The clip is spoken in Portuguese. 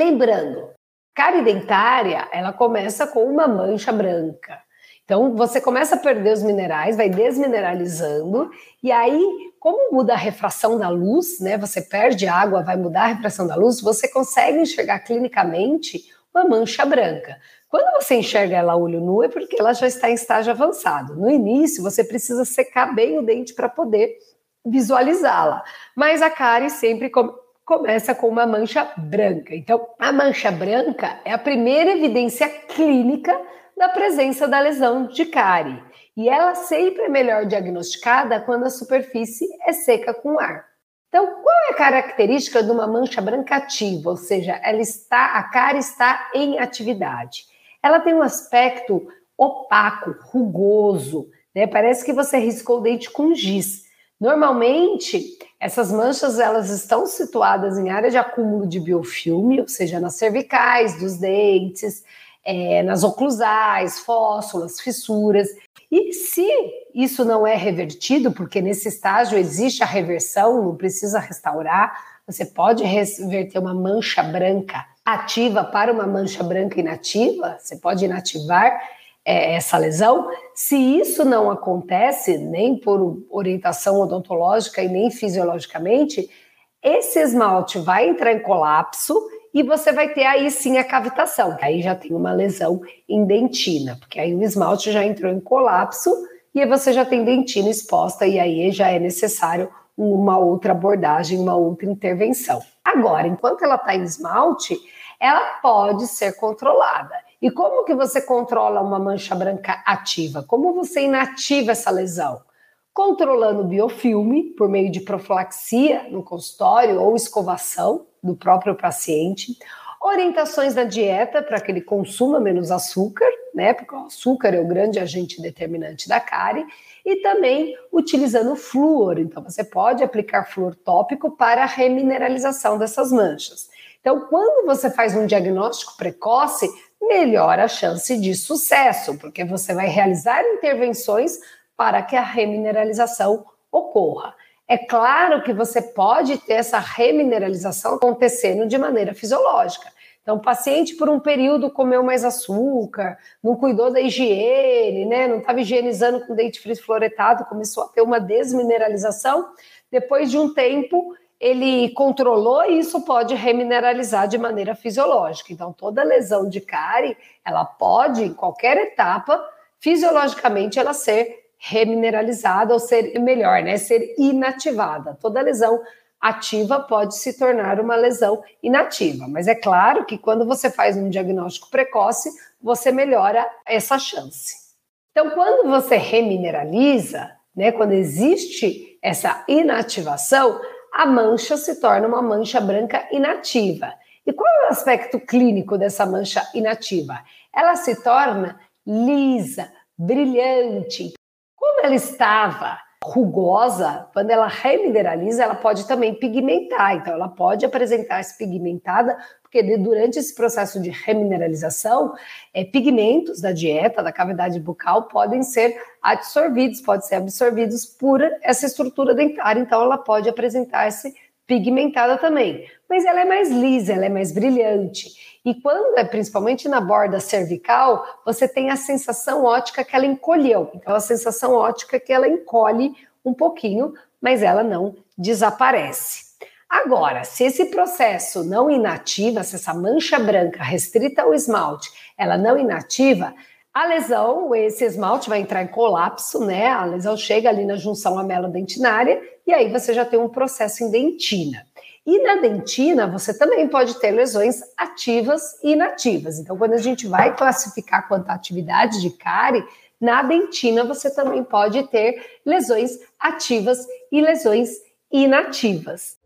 lembrando, cárie dentária, ela começa com uma mancha branca. Então, você começa a perder os minerais, vai desmineralizando, e aí, como muda a refração da luz, né? Você perde água, vai mudar a refração da luz, você consegue enxergar clinicamente uma mancha branca. Quando você enxerga ela olho nu, é porque ela já está em estágio avançado. No início, você precisa secar bem o dente para poder visualizá-la. Mas a cárie sempre com começa com uma mancha branca. Então, a mancha branca é a primeira evidência clínica da presença da lesão de cárie. E ela sempre é melhor diagnosticada quando a superfície é seca com ar. Então, qual é a característica de uma mancha branca ativa? Ou seja, ela está, a cárie está em atividade. Ela tem um aspecto opaco, rugoso, né? Parece que você riscou o dente com giz. Normalmente, essas manchas elas estão situadas em área de acúmulo de biofilme, ou seja, nas cervicais dos dentes, é, nas oclusais, fóssulas, fissuras. E se isso não é revertido, porque nesse estágio existe a reversão, não precisa restaurar, você pode reverter uma mancha branca ativa para uma mancha branca inativa, você pode inativar é, essa lesão. Se isso não acontece, nem por orientação odontológica e nem fisiologicamente, esse esmalte vai entrar em colapso e você vai ter aí sim a cavitação. Aí já tem uma lesão em dentina, porque aí o esmalte já entrou em colapso e aí você já tem dentina exposta e aí já é necessário uma outra abordagem, uma outra intervenção. Agora, enquanto ela está em esmalte, ela pode ser controlada. E como que você controla uma mancha branca ativa? Como você inativa essa lesão? Controlando o biofilme por meio de profilaxia no consultório ou escovação, do próprio paciente, orientações na dieta para que ele consuma menos açúcar, né? Porque o açúcar é o grande agente determinante da cárie, e também utilizando flúor. Então, você pode aplicar flúor tópico para a remineralização dessas manchas. Então, quando você faz um diagnóstico precoce, melhora a chance de sucesso, porque você vai realizar intervenções para que a remineralização ocorra. É claro que você pode ter essa remineralização acontecendo de maneira fisiológica. Então, o paciente, por um período, comeu mais açúcar, não cuidou da higiene, né? não estava higienizando com dente fluoretado, começou a ter uma desmineralização. Depois de um tempo, ele controlou e isso pode remineralizar de maneira fisiológica. Então, toda lesão de cárie, ela pode, em qualquer etapa, fisiologicamente, ela ser remineralizada ou ser melhor, né, ser inativada. Toda lesão ativa pode se tornar uma lesão inativa, mas é claro que quando você faz um diagnóstico precoce, você melhora essa chance. Então, quando você remineraliza, né, quando existe essa inativação, a mancha se torna uma mancha branca inativa. E qual é o aspecto clínico dessa mancha inativa? Ela se torna lisa, brilhante, como ela estava rugosa, quando ela remineraliza, ela pode também pigmentar. Então, ela pode apresentar-se pigmentada, porque durante esse processo de remineralização, é, pigmentos da dieta, da cavidade bucal, podem ser absorvidos, podem ser absorvidos por essa estrutura dentária. Então, ela pode apresentar-se pigmentada também. Mas ela é mais lisa, ela é mais brilhante. E quando é principalmente na borda cervical, você tem a sensação ótica que ela encolheu. Então, a sensação ótica que ela encolhe um pouquinho, mas ela não desaparece. Agora, se esse processo não inativa, se essa mancha branca restrita ao esmalte, ela não inativa, a lesão, esse esmalte vai entrar em colapso, né? A lesão chega ali na junção amelo-dentinária e aí você já tem um processo em dentina. E na dentina, você também pode ter lesões ativas e inativas. Então, quando a gente vai classificar quanto à atividade de cárie, na dentina você também pode ter lesões ativas e lesões inativas.